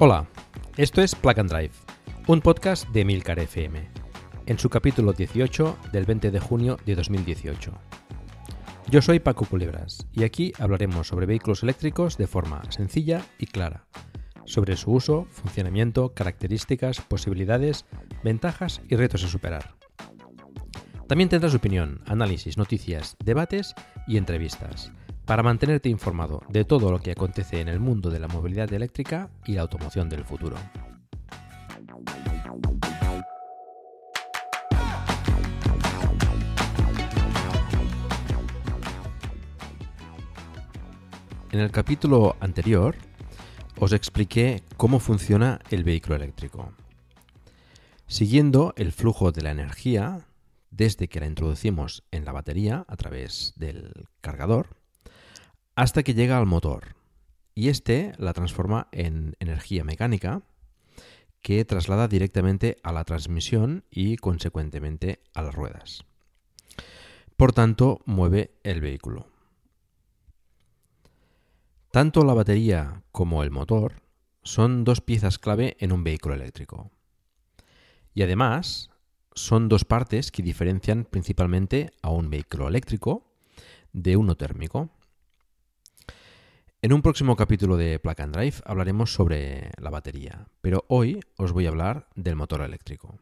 Hola, esto es Plug and Drive, un podcast de Milcar FM, en su capítulo 18 del 20 de junio de 2018. Yo soy Paco Culebras y aquí hablaremos sobre vehículos eléctricos de forma sencilla y clara, sobre su uso, funcionamiento, características, posibilidades, ventajas y retos a superar. También tendrás opinión, análisis, noticias, debates y entrevistas para mantenerte informado de todo lo que acontece en el mundo de la movilidad eléctrica y la automoción del futuro. En el capítulo anterior os expliqué cómo funciona el vehículo eléctrico. Siguiendo el flujo de la energía desde que la introducimos en la batería a través del cargador, hasta que llega al motor. Y este la transforma en energía mecánica que traslada directamente a la transmisión y consecuentemente a las ruedas. Por tanto, mueve el vehículo. Tanto la batería como el motor son dos piezas clave en un vehículo eléctrico. Y además, son dos partes que diferencian principalmente a un vehículo eléctrico de uno térmico. En un próximo capítulo de Plug and Drive hablaremos sobre la batería, pero hoy os voy a hablar del motor eléctrico.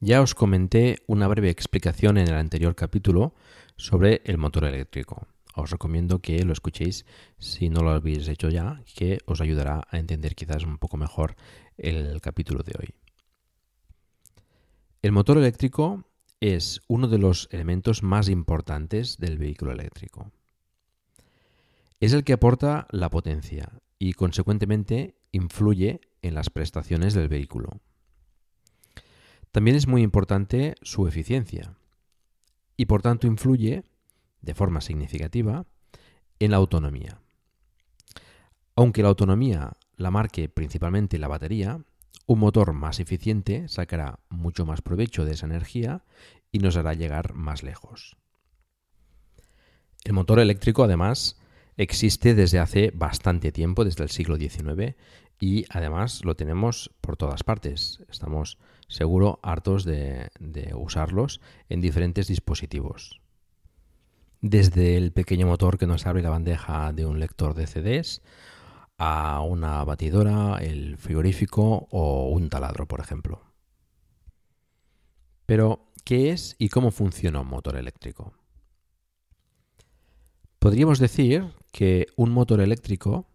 Ya os comenté una breve explicación en el anterior capítulo sobre el motor eléctrico. Os recomiendo que lo escuchéis si no lo habéis hecho ya, que os ayudará a entender quizás un poco mejor el capítulo de hoy. El motor eléctrico es uno de los elementos más importantes del vehículo eléctrico. Es el que aporta la potencia y consecuentemente influye en las prestaciones del vehículo. También es muy importante su eficiencia y por tanto influye de forma significativa en la autonomía. Aunque la autonomía la marque principalmente la batería, un motor más eficiente sacará mucho más provecho de esa energía y nos hará llegar más lejos. El motor eléctrico además existe desde hace bastante tiempo, desde el siglo XIX, y además lo tenemos por todas partes. Estamos seguro hartos de, usarlos en diferentes dispositivos. Desde el pequeño motor que nos abre la bandeja de un lector de CDs, a una batidora, el frigorífico o un taladro, por ejemplo. Pero, ¿qué es y cómo funciona un motor eléctrico? Podríamos decir que un motor eléctrico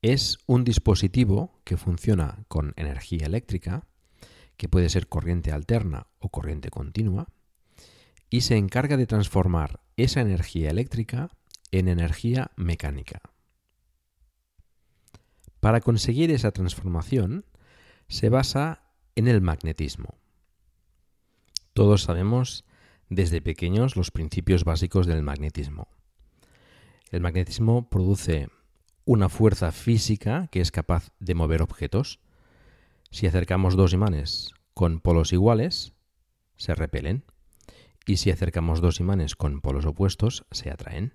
es un dispositivo que funciona con energía eléctrica, que puede ser corriente alterna o corriente continua, y se encarga de transformar esa energía eléctrica en energía mecánica. Para conseguir esa transformación se basa en el magnetismo. Todos sabemos desde pequeños los principios básicos del magnetismo. El magnetismo produce una fuerza física que es capaz de mover objetos. Si acercamos dos imanes con polos iguales, se repelen. Y si acercamos dos imanes con polos opuestos, se atraen.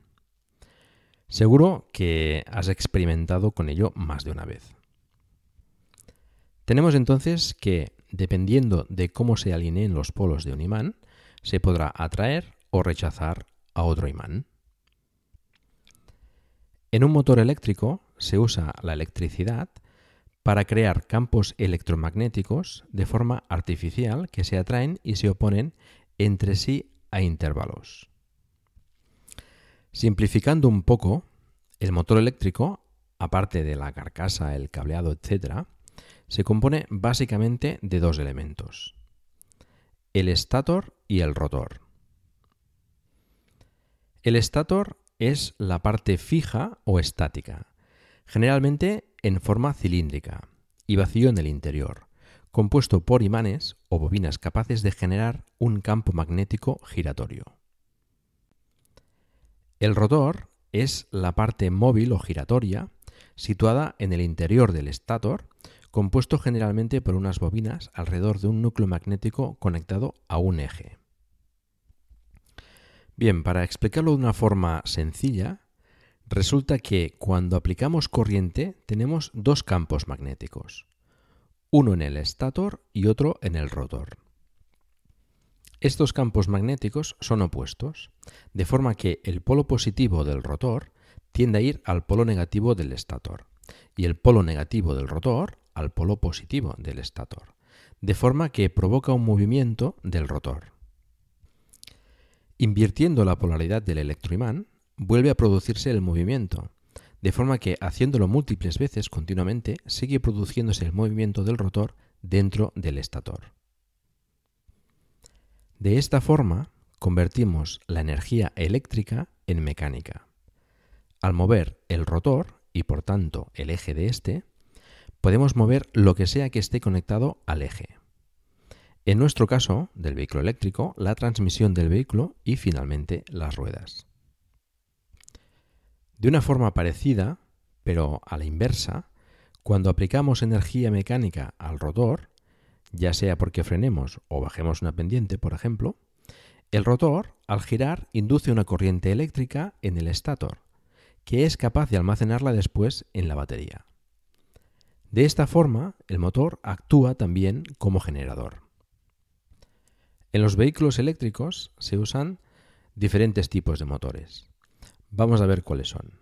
Seguro que has experimentado con ello más de una vez. Tenemos entonces que, dependiendo de cómo se alineen los polos de un imán, se podrá atraer o rechazar a otro imán. En un motor eléctrico se usa la electricidad para crear campos electromagnéticos de forma artificial que se atraen y se oponen entre sí a intervalos. Simplificando un poco, el motor eléctrico, aparte de la carcasa, el cableado, etc., se compone básicamente de dos elementos, el estator y el rotor. El estator es la parte fija o estática, generalmente en forma cilíndrica y vacío en el interior, compuesto por imanes o bobinas capaces de generar un campo magnético giratorio. El rotor es la parte móvil o giratoria situada en el interior del estator, compuesto generalmente por unas bobinas alrededor de un núcleo magnético conectado a un eje. Bien, para explicarlo de una forma sencilla, resulta que cuando aplicamos corriente tenemos dos campos magnéticos, uno en el estator y otro en el rotor. Estos campos magnéticos son opuestos, de forma que el polo positivo del rotor tiende a ir al polo negativo del estator y el polo negativo del rotor al polo positivo del estator, de forma que provoca un movimiento del rotor. Invirtiendo la polaridad del electroimán, vuelve a producirse el movimiento, de forma que haciéndolo múltiples veces continuamente sigue produciéndose el movimiento del rotor dentro del estator. De esta forma, convertimos la energía eléctrica en mecánica. Al mover el rotor, y por tanto el eje de este, podemos mover lo que sea que esté conectado al eje. En nuestro caso, del vehículo eléctrico, la transmisión del vehículo y finalmente las ruedas. De una forma parecida, pero a la inversa, cuando aplicamos energía mecánica al rotor, ya sea porque frenemos o bajemos una pendiente, por ejemplo, el rotor, al girar, induce una corriente eléctrica en el estator, que es capaz de almacenarla después en la batería. De esta forma, el motor actúa también como generador. En los vehículos eléctricos se usan diferentes tipos de motores. Vamos a ver cuáles son.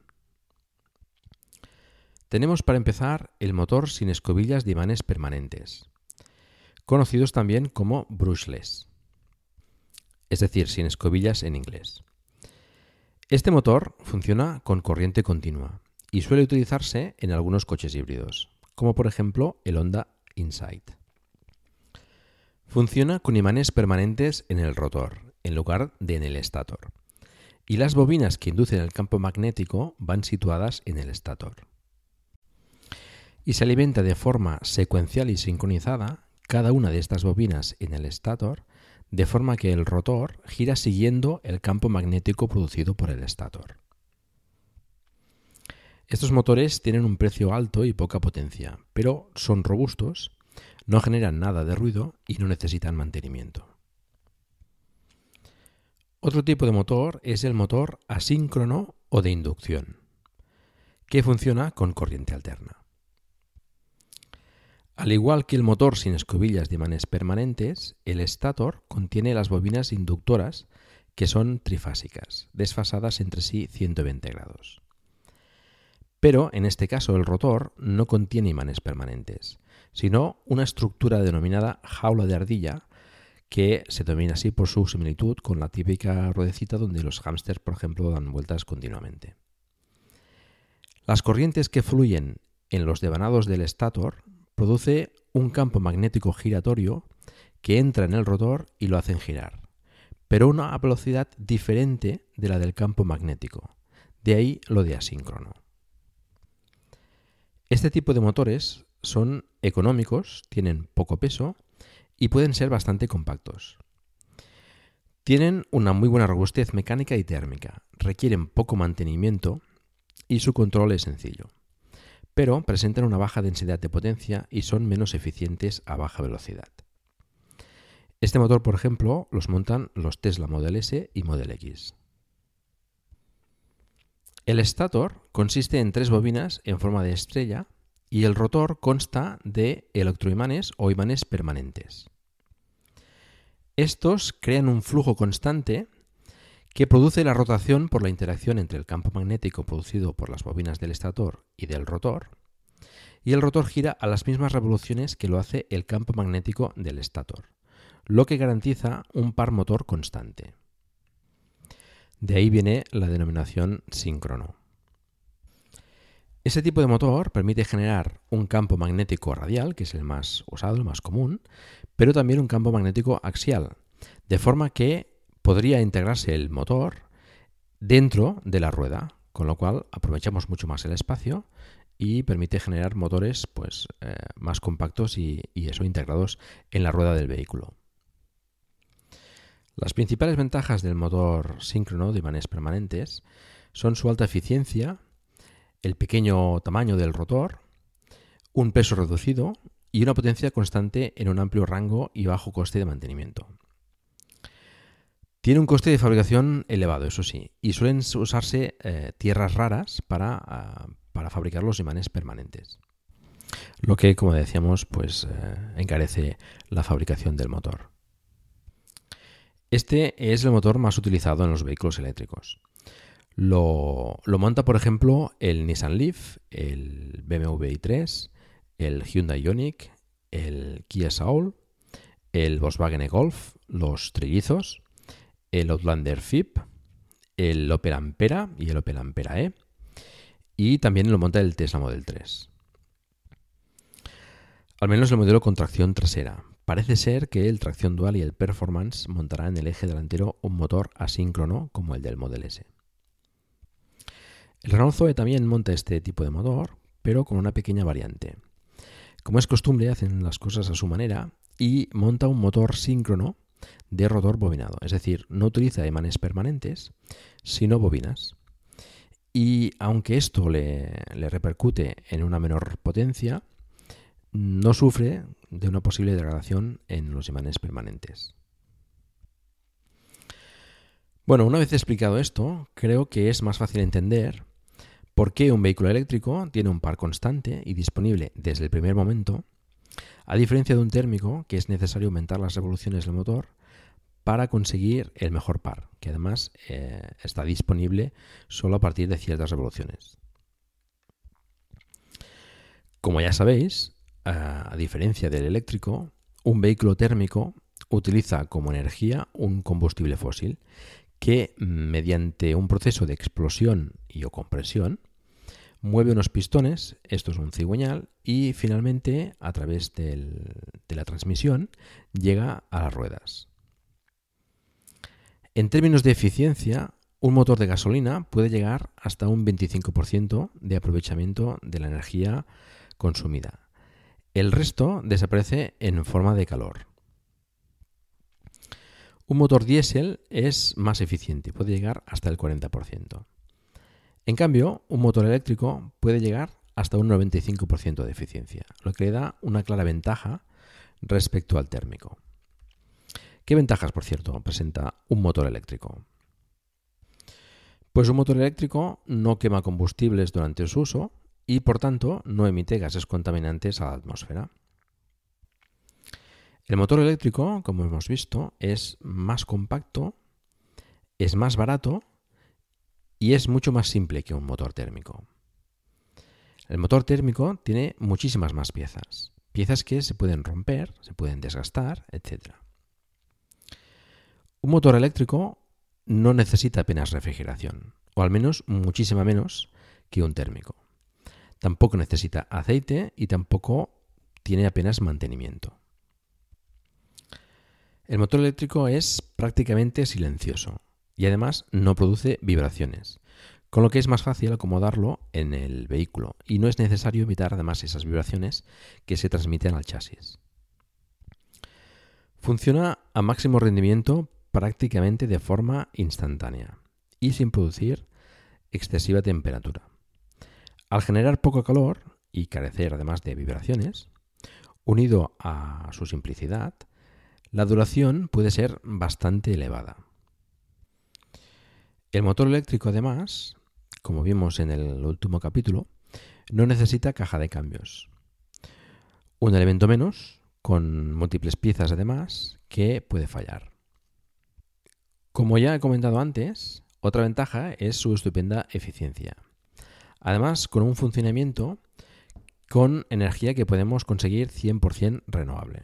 Tenemos para empezar el motor sin escobillas de imanes permanentes, conocidos también como brushless, es decir, sin escobillas en inglés. Este motor funciona con corriente continua y suele utilizarse en algunos coches híbridos, como por ejemplo el Honda Insight. Funciona con imanes permanentes en el rotor, en lugar de en el estator. Y las bobinas que inducen el campo magnético van situadas en el estator. Y se alimenta de forma secuencial y sincronizada cada una de estas bobinas en el estator, de forma que el rotor gira siguiendo el campo magnético producido por el estator. Estos motores tienen un precio alto y poca potencia, pero son robustos no generan nada de ruido y no necesitan mantenimiento. Otro tipo de motor es el motor asíncrono o de inducción, que funciona con corriente alterna. Al igual que el motor sin escobillas de imanes permanentes, el estator contiene las bobinas inductoras que son trifásicas, desfasadas entre sí 120 grados. Pero en este caso el rotor no contiene imanes permanentes, sino una estructura denominada jaula de ardilla, que se denomina así por su similitud con la típica ruedecita donde los hámsters, por ejemplo, dan vueltas continuamente. Las corrientes que fluyen en los devanados del estator produce un campo magnético giratorio que entra en el rotor y lo hacen girar, pero a una velocidad diferente de la del campo magnético. De ahí lo de asíncrono. Este tipo de motores son económicos, tienen poco peso y pueden ser bastante compactos. Tienen una muy buena robustez mecánica y térmica, requieren poco mantenimiento y su control es sencillo. Pero presentan una baja densidad de potencia y son menos eficientes a baja velocidad. Este motor, por ejemplo, los montan los Tesla Model S y Model X. El estator consiste en tres bobinas en forma de estrella y el rotor consta de electroimanes o imanes permanentes. Estos crean un flujo constante que produce la rotación por la interacción entre el campo magnético producido por las bobinas del estator y del rotor, y el rotor gira a las mismas revoluciones que lo hace el campo magnético del estator, lo que garantiza un par motor constante. De ahí viene la denominación síncrono. Ese tipo de motor permite generar un campo magnético radial, que es el más usado, el más común, pero también un campo magnético axial, de forma que podría integrarse el motor dentro de la rueda, con lo cual aprovechamos mucho más el espacio y permite generar motores pues, eh, más compactos y, y eso integrados en la rueda del vehículo. Las principales ventajas del motor síncrono de imanes permanentes son su alta eficiencia, el pequeño tamaño del rotor, un peso reducido y una potencia constante en un amplio rango y bajo coste de mantenimiento. Tiene un coste de fabricación elevado, eso sí, y suelen usarse eh, tierras raras para, ah, para, fabricar los imanes permanentes. Lo que, como decíamos, pues eh, encarece la fabricación del motor. Este es el motor más utilizado en los vehículos eléctricos. Lo, monta, por ejemplo, el Nissan Leaf, el BMW i3, el Hyundai Ioniq, el Kia Soul, el Volkswagen e-Golf, los trillizos, el Outlander FIP, el Opel Ampera y el Opel Ampera E. Y también lo monta el Tesla Model 3. Al menos el modelo con tracción trasera. Parece ser que el tracción dual y el Performance montará en el eje delantero un motor asíncrono como el del Model S. El Renault Zoe también monta este tipo de motor, pero con una pequeña variante. Como es costumbre, hacen las cosas a su manera y monta un motor síncrono de rotor bobinado, es decir, no utiliza imanes permanentes, sino bobinas. Y aunque esto le, le repercute en una menor potencia, no sufre de una posible degradación en los imanes permanentes. Bueno, una vez explicado esto, creo que es más fácil entender por qué un vehículo eléctrico tiene un par constante y disponible desde el primer momento, a diferencia de un térmico que es necesario aumentar las revoluciones del motor para conseguir el mejor par, que además eh, está disponible solo a partir de ciertas revoluciones. Como ya sabéis, a diferencia del eléctrico, un vehículo térmico utiliza como energía un combustible fósil que mediante un proceso de explosión y o compresión mueve unos pistones, esto es un cigüeñal, y finalmente a través de la transmisión llega a las ruedas. En términos de eficiencia, un motor de gasolina puede llegar hasta un 25% de aprovechamiento de la energía consumida. El resto desaparece en forma de calor. Un motor diésel es más eficiente, puede llegar hasta el 40%. En cambio, un motor eléctrico puede llegar hasta un 95% de eficiencia, lo que le da una clara ventaja respecto al térmico. ¿Qué ventajas, por cierto, presenta un motor eléctrico? Pues un motor eléctrico no quema combustibles durante su uso y por tanto no emite gases contaminantes a la atmósfera. El motor eléctrico, como hemos visto, es más compacto, es más barato y es mucho más simple que un motor térmico. El motor térmico tiene muchísimas más piezas, piezas que se pueden romper, se pueden desgastar, etc. Un motor eléctrico no necesita apenas refrigeración, o al menos muchísima menos que un térmico. Tampoco necesita aceite y tampoco tiene apenas mantenimiento. El motor eléctrico es prácticamente silencioso y además no produce vibraciones, con lo que es más fácil acomodarlo en el vehículo y no es necesario evitar además esas vibraciones que se transmiten al chasis. Funciona a máximo rendimiento prácticamente de forma instantánea y sin producir excesiva temperatura. Al generar poco calor y carecer además de vibraciones, unido a su simplicidad, la duración puede ser bastante elevada. El motor eléctrico además, como vimos en el último capítulo, no necesita caja de cambios. Un elemento menos, con múltiples piezas además, que puede fallar. Como ya he comentado antes, otra ventaja es su estupenda eficiencia. Además, con un funcionamiento con energía que podemos conseguir 100% renovable.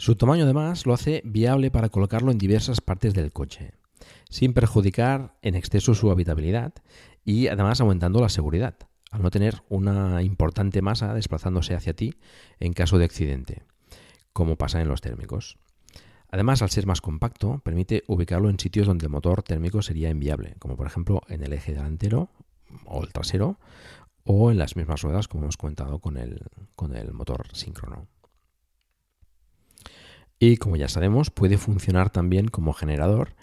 Su tamaño además lo hace viable para colocarlo en diversas partes del coche. sin perjudicar en exceso su habitabilidad y además aumentando la seguridad, al no tener una importante masa desplazándose hacia ti en caso de accidente, como pasa en los térmicos. Además, al ser más compacto, permite ubicarlo en sitios donde el motor térmico sería inviable, como por ejemplo en el eje delantero o el trasero, o en las mismas ruedas, como hemos comentado con el, con el motor síncrono. Y como ya sabemos, puede funcionar también como generador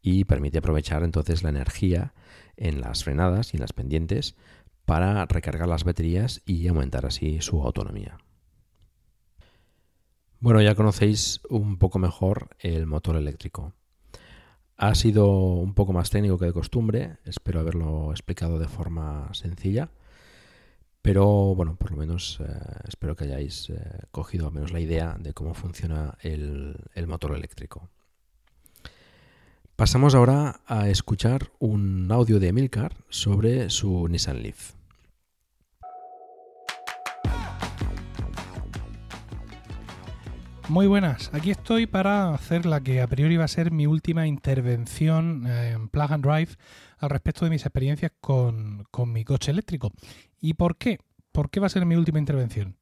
y permite aprovechar entonces la energía en las frenadas y en las pendientes para recargar las baterías y aumentar así su autonomía. Bueno, ya conocéis un poco mejor el motor eléctrico. Ha sido un poco más técnico que de costumbre, espero haberlo explicado de forma sencilla, pero bueno, por lo menos eh, espero que hayáis eh, cogido al menos la idea de cómo funciona el, el motor eléctrico. Pasamos ahora a escuchar un audio de Emilcar sobre su Nissan Leaf. Muy buenas, aquí estoy para hacer la que a priori va a ser mi última intervención en Plug and Drive al respecto de mis experiencias con, mi coche eléctrico. ¿Y por qué? ¿Por qué va a ser mi última intervención?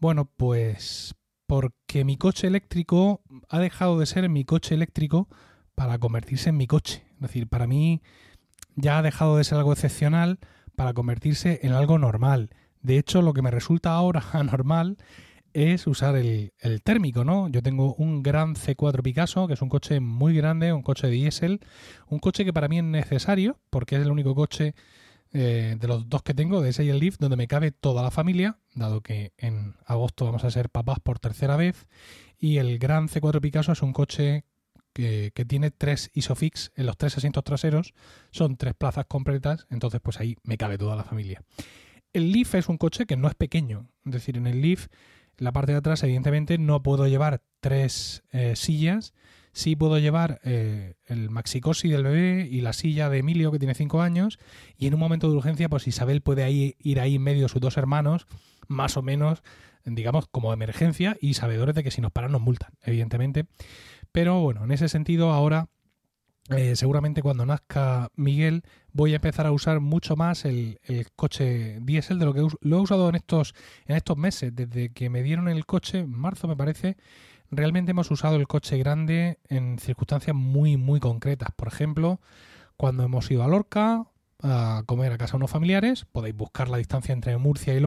Bueno, pues porque mi coche eléctrico ha dejado de ser mi coche eléctrico para convertirse en mi coche. Es decir, para mí ya ha dejado de ser algo excepcional para convertirse en algo normal. De hecho, lo que me resulta ahora anormal es usar el, térmico, ¿no? Yo tengo un gran C4 Picasso, que es un coche muy grande, un coche de diésel, un coche que para mí es necesario, porque es el único coche eh, de los dos que tengo, de ese y el Leaf, donde me cabe toda la familia, dado que en agosto vamos a ser papás por tercera vez, y el gran C4 Picasso es un coche que, que, tiene tres Isofix en los tres asientos traseros, son tres plazas completas, entonces pues ahí me cabe toda la familia. El Leaf es un coche que no es pequeño, es decir, en el Leaf la parte de atrás, evidentemente, no puedo llevar tres eh, sillas. Sí puedo llevar eh, el maxicosi del bebé y la silla de Emilio, que tiene cinco años. Y en un momento de urgencia, pues Isabel puede ir ahí en medio de sus dos hermanos, más o menos, digamos, como emergencia y sabedores de que si nos paran nos multan, evidentemente. Pero bueno, en ese sentido, ahora eh, seguramente cuando nazca Miguel voy a empezar a usar mucho más el, coche diésel de lo que lo he usado en estos, en estos meses. Desde que me dieron el coche, en marzo me parece, realmente hemos usado el coche grande en circunstancias muy, muy concretas. Por ejemplo, cuando hemos ido a Lorca a comer a casa de unos familiares, podéis buscar la distancia entre Murcia y Lorca.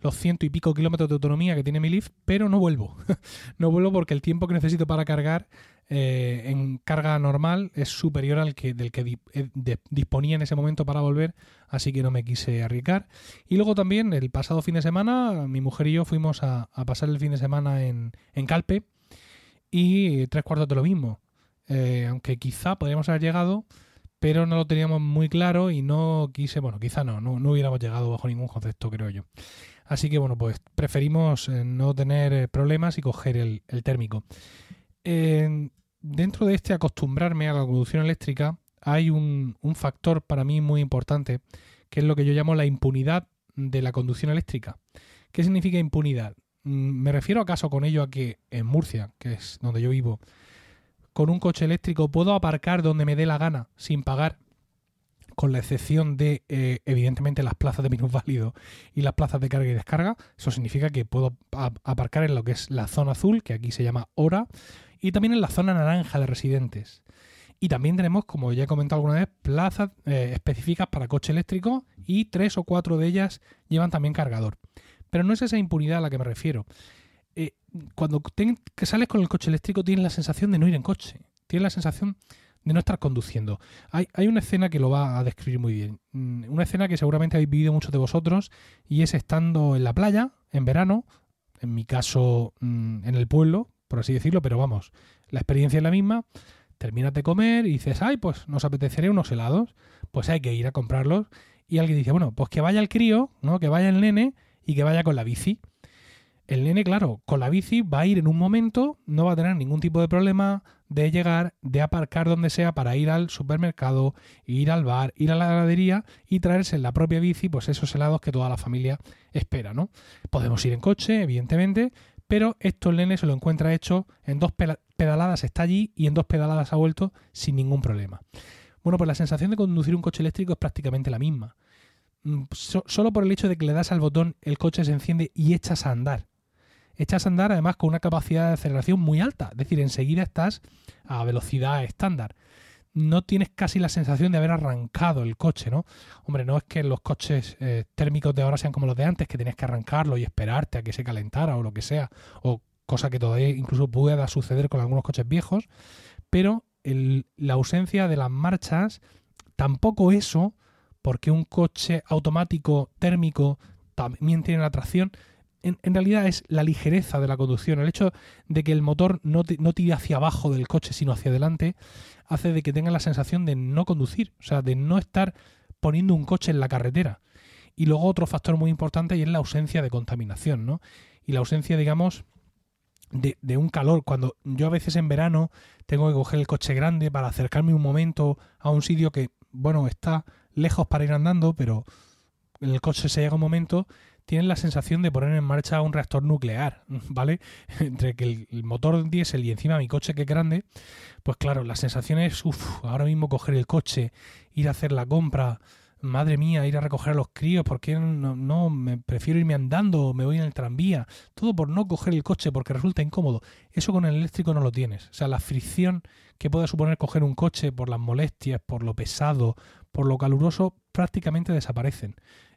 los ciento y pico kilómetros de autonomía que tiene mi Leaf, pero no vuelvo. no vuelvo porque el tiempo que necesito para cargar eh, en carga normal es superior al que del que eh, disponía en ese momento para volver, así que no me quise arriesgar. Y luego también el pasado fin de semana, mi mujer y yo fuimos a, pasar el fin de semana en, Calpe y tres cuartos de lo mismo. Eh, aunque quizá podríamos haber llegado, pero no lo teníamos muy claro y no quise, bueno, quizá no, no, no hubiéramos llegado bajo ningún concepto, creo yo. Así que bueno, pues preferimos eh, no tener eh, problemas y coger el, térmico. dentro de este acostumbrarme a la conducción eléctrica hay un, factor para mí muy importante, que es lo que yo llamo la impunidad de la conducción eléctrica. ¿Qué significa impunidad? Mm, me refiero acaso con ello a que en Murcia, que es donde yo vivo, con un coche eléctrico puedo aparcar donde me dé la gana sin pagar con la excepción de, eh, evidentemente, las plazas de minusválido y las plazas de carga y descarga. Eso significa que puedo aparcar en lo que es la zona azul, que aquí se llama hora, y también en la zona naranja de residentes. Y también tenemos, como ya he comentado alguna vez, plazas eh, específicas para coche eléctrico y tres o cuatro de ellas llevan también cargador. Pero no es esa impunidad a la que me refiero. Cuando que sales con el coche eléctrico tienes la sensación de no ir en coche. Tienes la sensación de no estar conduciendo. Hay, hay, una escena que lo va a describir muy bien. Mm, una escena que seguramente habéis vivido muchos de vosotros y es estando en la playa, en verano, en mi caso mm, en el pueblo, por así decirlo, pero vamos, la experiencia es la misma. Terminas de comer y dices, ay, pues nos apetecería unos helados, pues hay que ir a comprarlos. Y alguien dice, bueno, pues que vaya el crío, ¿no? Que vaya el nene y que vaya con la bici. El nene, claro, con la bici va a ir en un momento, no va a tener ningún tipo de problema de llegar, de aparcar donde sea para ir al supermercado, ir al bar, ir a la heladería y traerse en la propia bici pues esos helados que toda la familia espera, ¿no? Podemos ir en coche, evidentemente, pero esto el nene se lo encuentra hecho en dos pedaladas está allí y en dos pedaladas ha vuelto sin ningún problema. Bueno, pues la sensación de conducir un coche eléctrico es prácticamente la misma. Mm, solo por el hecho de que le das al botón el coche se enciende y echas a andar echas a andar además con una capacidad de aceleración muy alta, es decir, enseguida estás a velocidad estándar. No tienes casi la sensación de haber arrancado el coche, ¿no? Hombre, no es que los coches eh, térmicos de ahora sean como los de antes, que tenías que arrancarlo y esperarte a que se calentara o lo que sea, o cosa que todavía incluso pueda suceder con algunos coches viejos, pero la ausencia de las marchas, tampoco eso, porque un coche automático térmico también tiene la tracción, en, realidad es la ligereza de la conducción. El hecho de que el motor no, no tire hacia abajo del coche, sino hacia adelante, hace de que tenga la sensación de no conducir, o sea, de no estar poniendo un coche en la carretera. Y luego otro factor muy importante y es la ausencia de contaminación, ¿no? Y la ausencia, digamos, de, de, un calor. Cuando yo a veces en verano tengo que coger el coche grande para acercarme un momento a un sitio que, bueno, está lejos para ir andando, pero en el coche se llega un momento tienen la sensación de poner en marcha un reactor nuclear, ¿vale? Entre que el, motor diésel y encima mi coche que es grande, pues claro, la sensación es, uff, ahora mismo coger el coche, ir a hacer la compra, madre mía, ir a recoger a los críos, ¿por qué no, no, me prefiero irme andando, me voy en el tranvía? Todo por no coger el coche porque resulta incómodo. Eso con el eléctrico no lo tienes. O sea, la fricción que puede suponer coger un coche por las molestias, por lo pesado, por lo caluroso, prácticamente desaparecen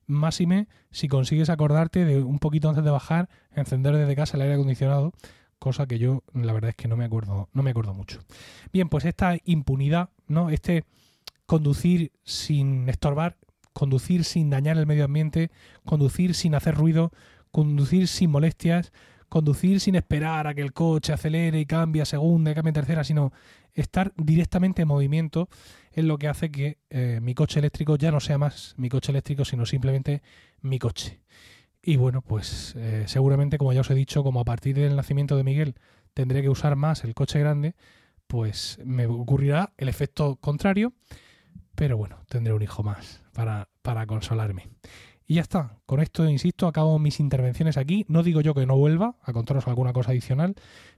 máxime si consigues acordarte de un poquito antes de bajar, encender desde casa el aire acondicionado, cosa que yo la verdad es que no me acuerdo, no me acuerdo mucho. Bien, pues esta impunidad, ¿no? Este conducir sin estorbar, conducir sin dañar el medio ambiente, conducir sin hacer ruido, conducir sin molestias, conducir sin esperar a que el coche acelere y cambie a segunda y cambie a tercera, sino estar directamente en movimiento es lo que hace que eh, mi coche eléctrico ya no sea más mi coche eléctrico, sino simplemente mi coche. Y bueno, pues eh, seguramente, como ya os he dicho, como a partir del nacimiento de Miguel tendré que usar más el coche grande, pues me ocurrirá el efecto contrario, pero bueno, tendré un hijo más para, para consolarme. Y ya está. Con esto, insisto, acabo mis intervenciones aquí. No digo yo que no vuelva a contaros alguna cosa adicional,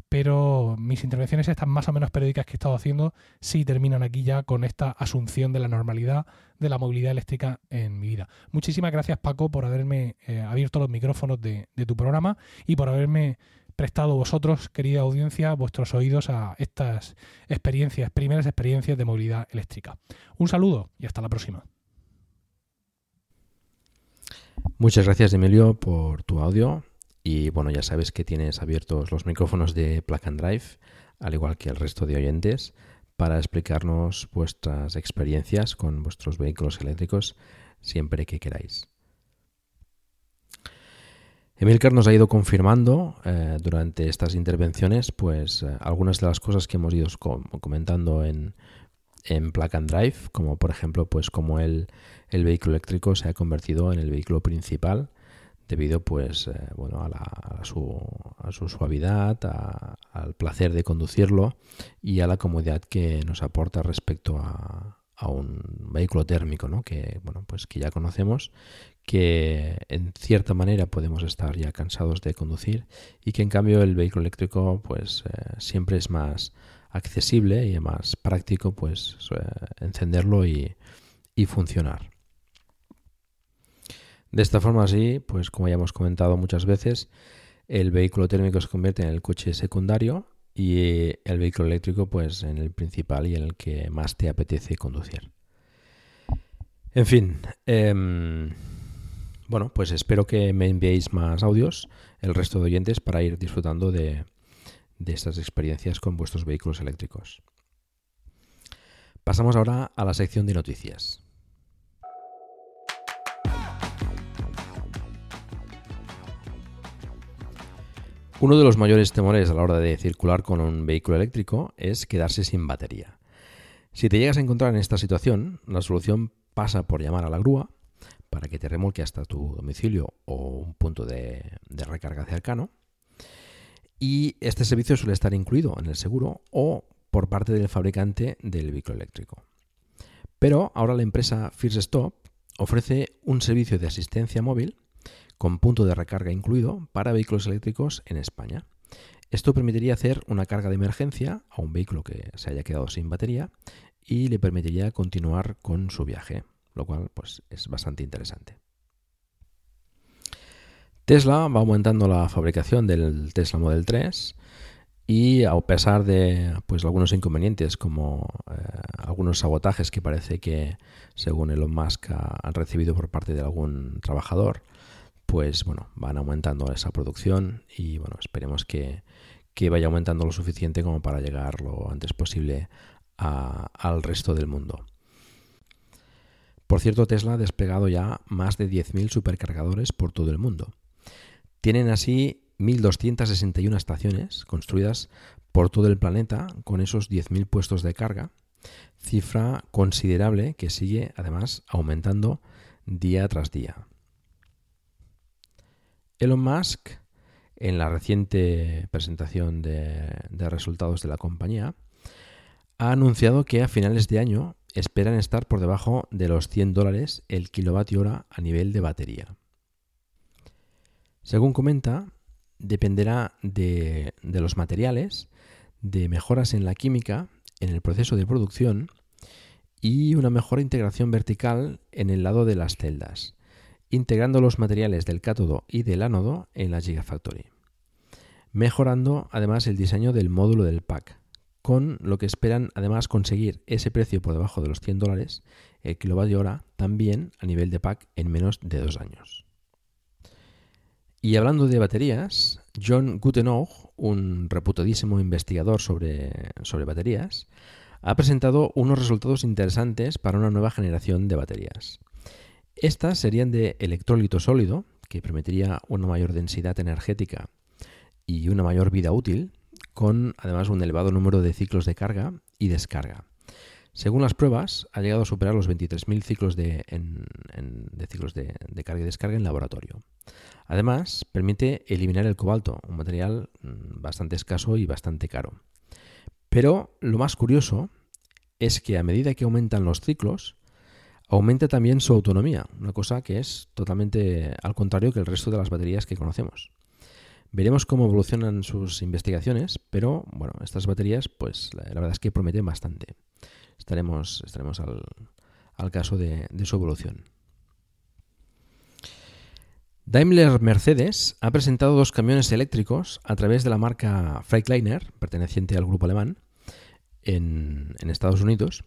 pero mis intervenciones estas más o menos periódicas que he estado haciendo sí terminan aquí ya con esta asunción de la normalidad de la movilidad eléctrica en mi vida. Muchísimas gracias Paco por haberme eh, abierto los micrófonos de, de tu programa y por haberme prestado vosotros, querida audiencia, vuestros oídos a estas experiencias, primeras experiencias de movilidad eléctrica. Un saludo y hasta la próxima. Muchas gracias Emilio por tu audio y bueno, ya sabes que tienes abiertos los micrófonos de Plug and Drive, al igual que el resto de oyentes, para explicarnos vuestras experiencias con vuestros vehículos eléctricos siempre que queráis. Emilcar nos ha ido confirmando eh, durante estas intervenciones pues eh, algunas de las cosas que hemos ido comentando en, en Plug and Drive, como por ejemplo pues como el, el vehículo eléctrico se ha convertido en el vehículo principal debido pues eh, bueno a, su, a, su, suavidad al placer de conducirlo y a la comodidad que nos aporta respecto a, a un vehículo térmico ¿no? que bueno pues que ya conocemos que en cierta manera podemos estar ya cansados de conducir y que en cambio el vehículo eléctrico pues eh, siempre es más accesible y más práctico pues eh, encenderlo y, y funcionar. De esta forma, así, pues como ya hemos comentado muchas veces, el vehículo térmico se convierte en el coche secundario y el vehículo eléctrico pues en el principal y en el que más te apetece conducir. En fin, em, bueno, pues espero que me enviéis más audios, el resto de oyentes, para ir disfrutando de, de estas experiencias con vuestros vehículos eléctricos. Pasamos ahora a la sección de noticias. Uno de los mayores temores a la hora de circular con un vehículo eléctrico es quedarse sin batería. Si te llegas a encontrar en esta situación, la solución pasa por llamar a la grúa para que te remolque hasta tu domicilio o un punto de, recarga cercano. Y este servicio suele estar incluido en el seguro o por parte del fabricante del vehículo eléctrico. Pero ahora la empresa First Stop ofrece un servicio de asistencia móvil con punto de recarga incluido para vehículos eléctricos en España. Esto permitiría hacer una carga de emergencia a un vehículo que se haya quedado sin batería y le permitiría continuar con su viaje, lo cual pues, es bastante interesante. Tesla va aumentando la fabricación del Tesla Model 3 y a pesar de pues, algunos inconvenientes como eh, algunos sabotajes que parece que según Elon Musk han recibido por parte de algún trabajador, pues bueno, van aumentando esa producción y bueno, esperemos que, vaya aumentando lo suficiente como para llegar lo antes posible al resto del mundo. Por cierto, Tesla ha desplegado ya más de 10.000 supercargadores por todo el mundo. Tienen así 1.261 estaciones construidas por todo el planeta con esos 10.000 puestos de carga, cifra considerable que sigue además aumentando día tras día. Elon Musk, en la reciente presentación de, resultados de la compañía, ha anunciado que a finales de año esperan estar por debajo de los 100 dólares el kilovatio hora a nivel de batería. Según comenta, dependerá de, de, los materiales, de mejoras en la química, en el proceso de producción y una mejor integración vertical en el lado de las celdas, integrando los materiales del cátodo y del ánodo en la Gigafactory, mejorando además el diseño del módulo del pack, con lo que esperan además conseguir ese precio por debajo de los 100 dólares el kilovatio hora también a nivel de pack en menos de dos años. Y hablando de baterías, John Gutenow, un reputadísimo investigador sobre, sobre baterías, ha presentado unos resultados interesantes para una nueva generación de baterías. Estas serían de electrólito sólido, que permitiría una mayor densidad energética y una mayor vida útil, con además un elevado número de ciclos de carga y descarga. Según las pruebas, ha llegado a superar los 23.000 ciclos de, ciclos de, carga y descarga en laboratorio. Además, permite eliminar el cobalto, un material mm, bastante escaso y bastante caro. Pero lo más curioso es que a medida que aumentan los ciclos, aumenta también su autonomía, una cosa que es totalmente al contrario que el resto de las baterías que conocemos. Veremos cómo evolucionan sus investigaciones, pero bueno, estas baterías, pues la, verdad es que prometen bastante. Estaremos, estaremos al, caso de, de su evolución. Daimler Mercedes ha presentado dos camiones eléctricos a través de la marca Freightliner, perteneciente al grupo alemán, en, en Estados Unidos,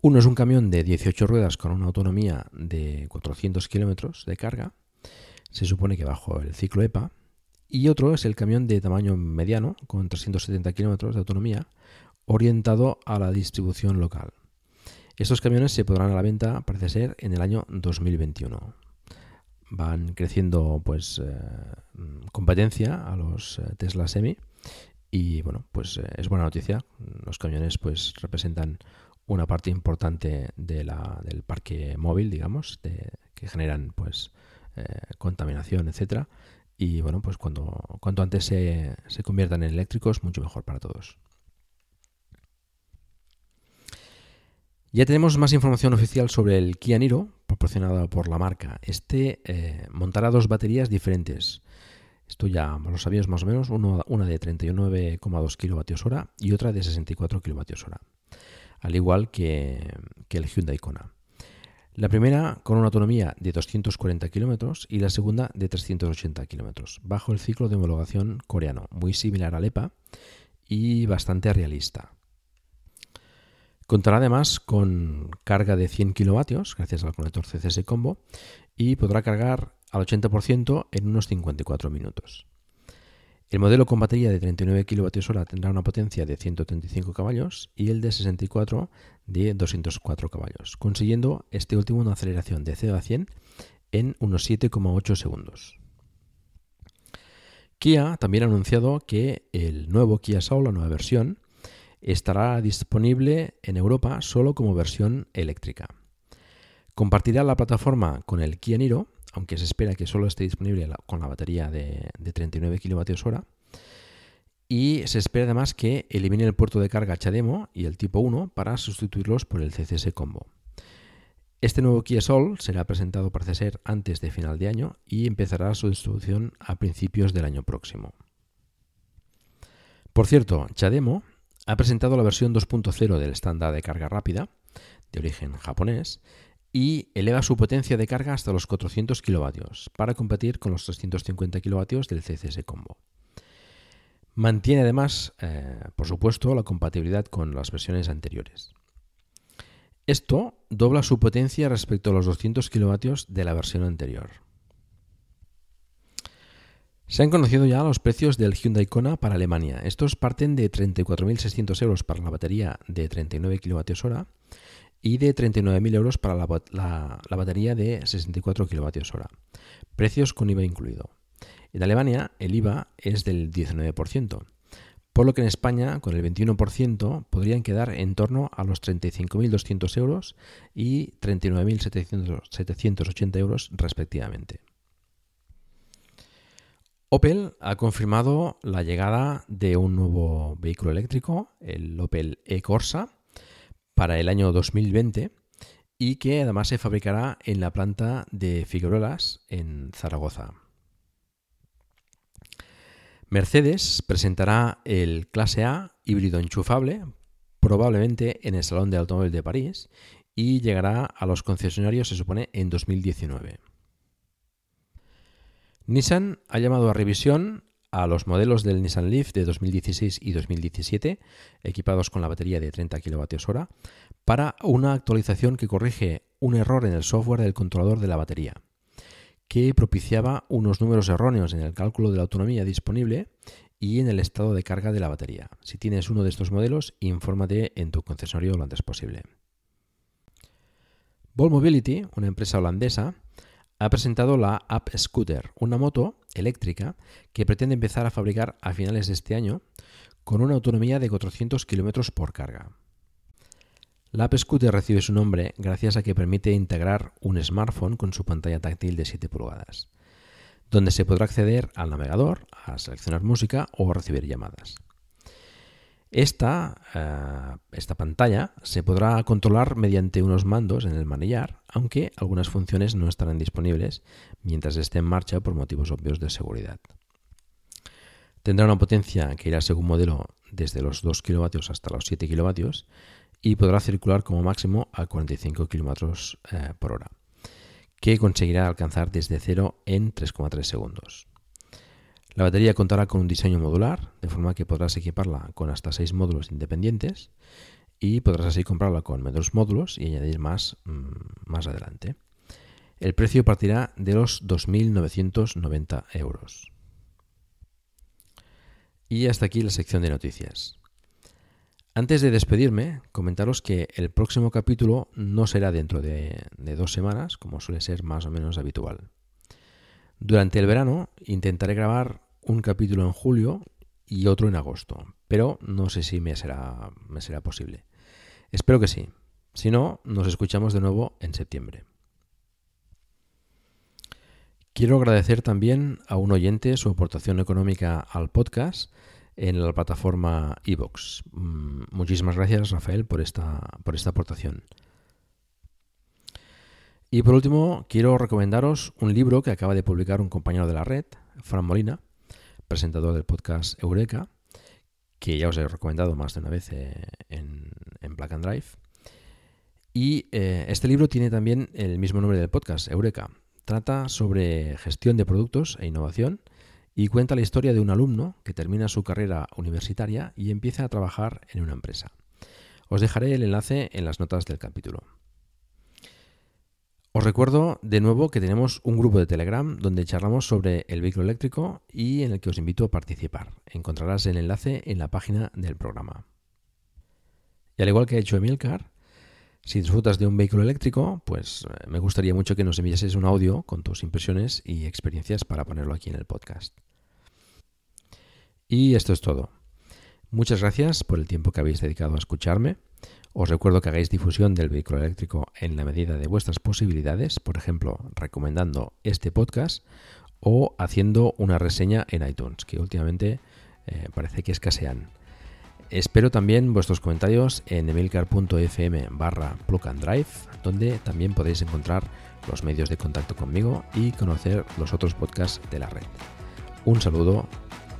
uno es un camión de 18 ruedas con una autonomía de 400 kilómetros de carga, se supone que bajo el ciclo EPA, y otro es el camión de tamaño mediano con 370 kilómetros de autonomía, orientado a la distribución local. Estos camiones se podrán a la venta, parece ser, en el año 2021. Van creciendo, pues, eh, competencia a los eh, Tesla Semi y, bueno, pues eh, es buena noticia. Los camiones, pues, representan una parte importante del parque móvil, digamos, que generan pues eh, contaminación, etcétera. Y bueno, pues cuando cuanto antes se, conviertan en eléctricos, mucho mejor para todos. Ya tenemos más información oficial sobre el Kia Niro, proporcionada por la marca. Este eh, montará dos baterías diferentes. Esto ya lo sabíamos más o menos, una de 39,2 kWh y otra de 64 kWh al igual que, el Hyundai Kona. La primera con una autonomía de 240 kilómetros y la segunda de 380 kilómetros, bajo el ciclo de homologación coreano, muy similar al EPA y bastante realista. Contará además con carga de 100 kilovatios gracias al conector CCS Combo y podrá cargar al 80% en unos 54 minutos. El modelo con batería de 39 kWh tendrá una potencia de 135 caballos y el de 64 de 204 caballos, consiguiendo este último una aceleración de 0 a 100 en unos 7,8 segundos. Kia también ha anunciado que el nuevo Kia Soul, la nueva versión, estará disponible en Europa solo como versión eléctrica. Compartirá la plataforma con el Kia Niro aunque se espera que solo esté disponible con la batería de, 39 kWh. Y se espera además que elimine el puerto de carga CHAdeMO y el tipo 1 para sustituirlos por el CCS Combo. Este nuevo Kia Soul será presentado parece ser antes de final de año y empezará su distribución a principios del año próximo. Por cierto, CHAdeMO ha presentado la versión 2.0 del estándar de carga rápida, de origen japonés, y eleva su potencia de carga hasta los 400 kilovatios para competir con los 350 kilovatios del CCS Combo. Mantiene además, eh, por supuesto, la compatibilidad con las versiones anteriores. Esto dobla su potencia respecto a los 200 kilovatios de la versión anterior. Se han conocido ya los precios del Hyundai Kona para Alemania. Estos parten de 34.600 euros para la batería de 39 kWh y de 39.000 euros para la, batería de 64 kWh. Precios con IVA incluido. En Alemania el IVA es del 19%, por lo que en España con el 21% podrían quedar en torno a los 35.200 euros y 39.780 euros respectivamente. Opel ha confirmado la llegada de un nuevo vehículo eléctrico, el Opel e-Corsa, para el año 2020 y que además se fabricará en la planta de Figueroas en Zaragoza. Mercedes presentará el clase A híbrido enchufable, probablemente en el Salón de Automóvil de París, y llegará a los concesionarios, se supone, en 2019. Nissan ha llamado a revisión a los modelos del Nissan Leaf de 2016 y 2017, equipados con la batería de 30 kWh, para una actualización que corrige un error en el software del controlador de la batería, que propiciaba unos números erróneos en el cálculo de la autonomía disponible y en el estado de carga de la batería. Si tienes uno de estos modelos, infórmate en tu concesionario lo antes posible. Vol Mobility, una empresa holandesa, ha presentado la App Scooter, una moto eléctrica que pretende empezar a fabricar a finales de este año con una autonomía de 400 km por carga. La App Scooter recibe su nombre gracias a que permite integrar un smartphone con su pantalla táctil de 7 pulgadas, donde se podrá acceder al navegador, a seleccionar música o a recibir llamadas. Esta, eh, esta, pantalla se podrá controlar mediante unos mandos en el manillar, aunque algunas funciones no estarán disponibles mientras esté en marcha por motivos obvios de seguridad. Tendrá una potencia que irá según modelo desde los 2 kW hasta los 7 kW y podrá circular como máximo a 45 km eh, por hora, que conseguirá alcanzar desde cero en 3,3 segundos. La batería contará con un diseño modular, de forma que podrás equiparla con hasta 6 módulos independientes y podrás así comprarla con menos módulos y añadir más mm, más adelante. El precio partirá de los 2.990 euros. Y hasta aquí la sección de noticias. Antes de despedirme, comentaros que el próximo capítulo no será dentro de dos semanas, como suele ser más o menos habitual. Durante el verano intentaré grabar un capítulo en julio y otro en agosto, pero no sé si me será, posible. Espero que sí. Si no, nos escuchamos de nuevo en septiembre. Quiero agradecer también a un oyente su aportación económica al podcast en la plataforma iVoox. Mm, muchísimas gracias, Rafael, por esta, por esta aportación. Y por último, quiero recomendaros un libro que acaba de publicar un compañero de la red, Fran Molina, presentador del podcast Eureka, que ya os he recomendado más de una vez eh, en, Black and Drive. Y eh, este libro tiene también el mismo nombre del podcast, Eureka. Trata sobre gestión de productos e innovación y cuenta la historia de un alumno que termina su carrera universitaria y empieza a trabajar en una empresa. Os dejaré el enlace en las notas del capítulo. Os recuerdo de nuevo que tenemos un grupo de Telegram donde charlamos sobre el vehículo eléctrico y en el que os invito a participar. Encontrarás el enlace en la página del programa. Y al igual que ha hecho Emilcar, si disfrutas de un vehículo eléctrico, pues eh, me gustaría mucho que nos enviases un audio con tus impresiones y experiencias para ponerlo aquí en el podcast. Y esto es todo. Muchas gracias por el tiempo que habéis dedicado a escucharme. Os recuerdo que hagáis difusión del vehículo eléctrico en la medida de vuestras posibilidades, por ejemplo, recomendando este podcast o haciendo una reseña en iTunes, que últimamente eh, parece que escasean. Espero también vuestros comentarios en emilcar.fm barra plug donde también podéis encontrar los medios de contacto conmigo y conocer los otros podcasts de la red. Un saludo,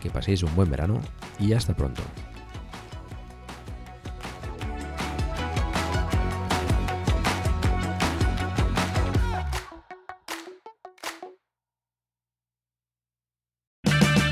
que paséis un buen verano y hasta pronto.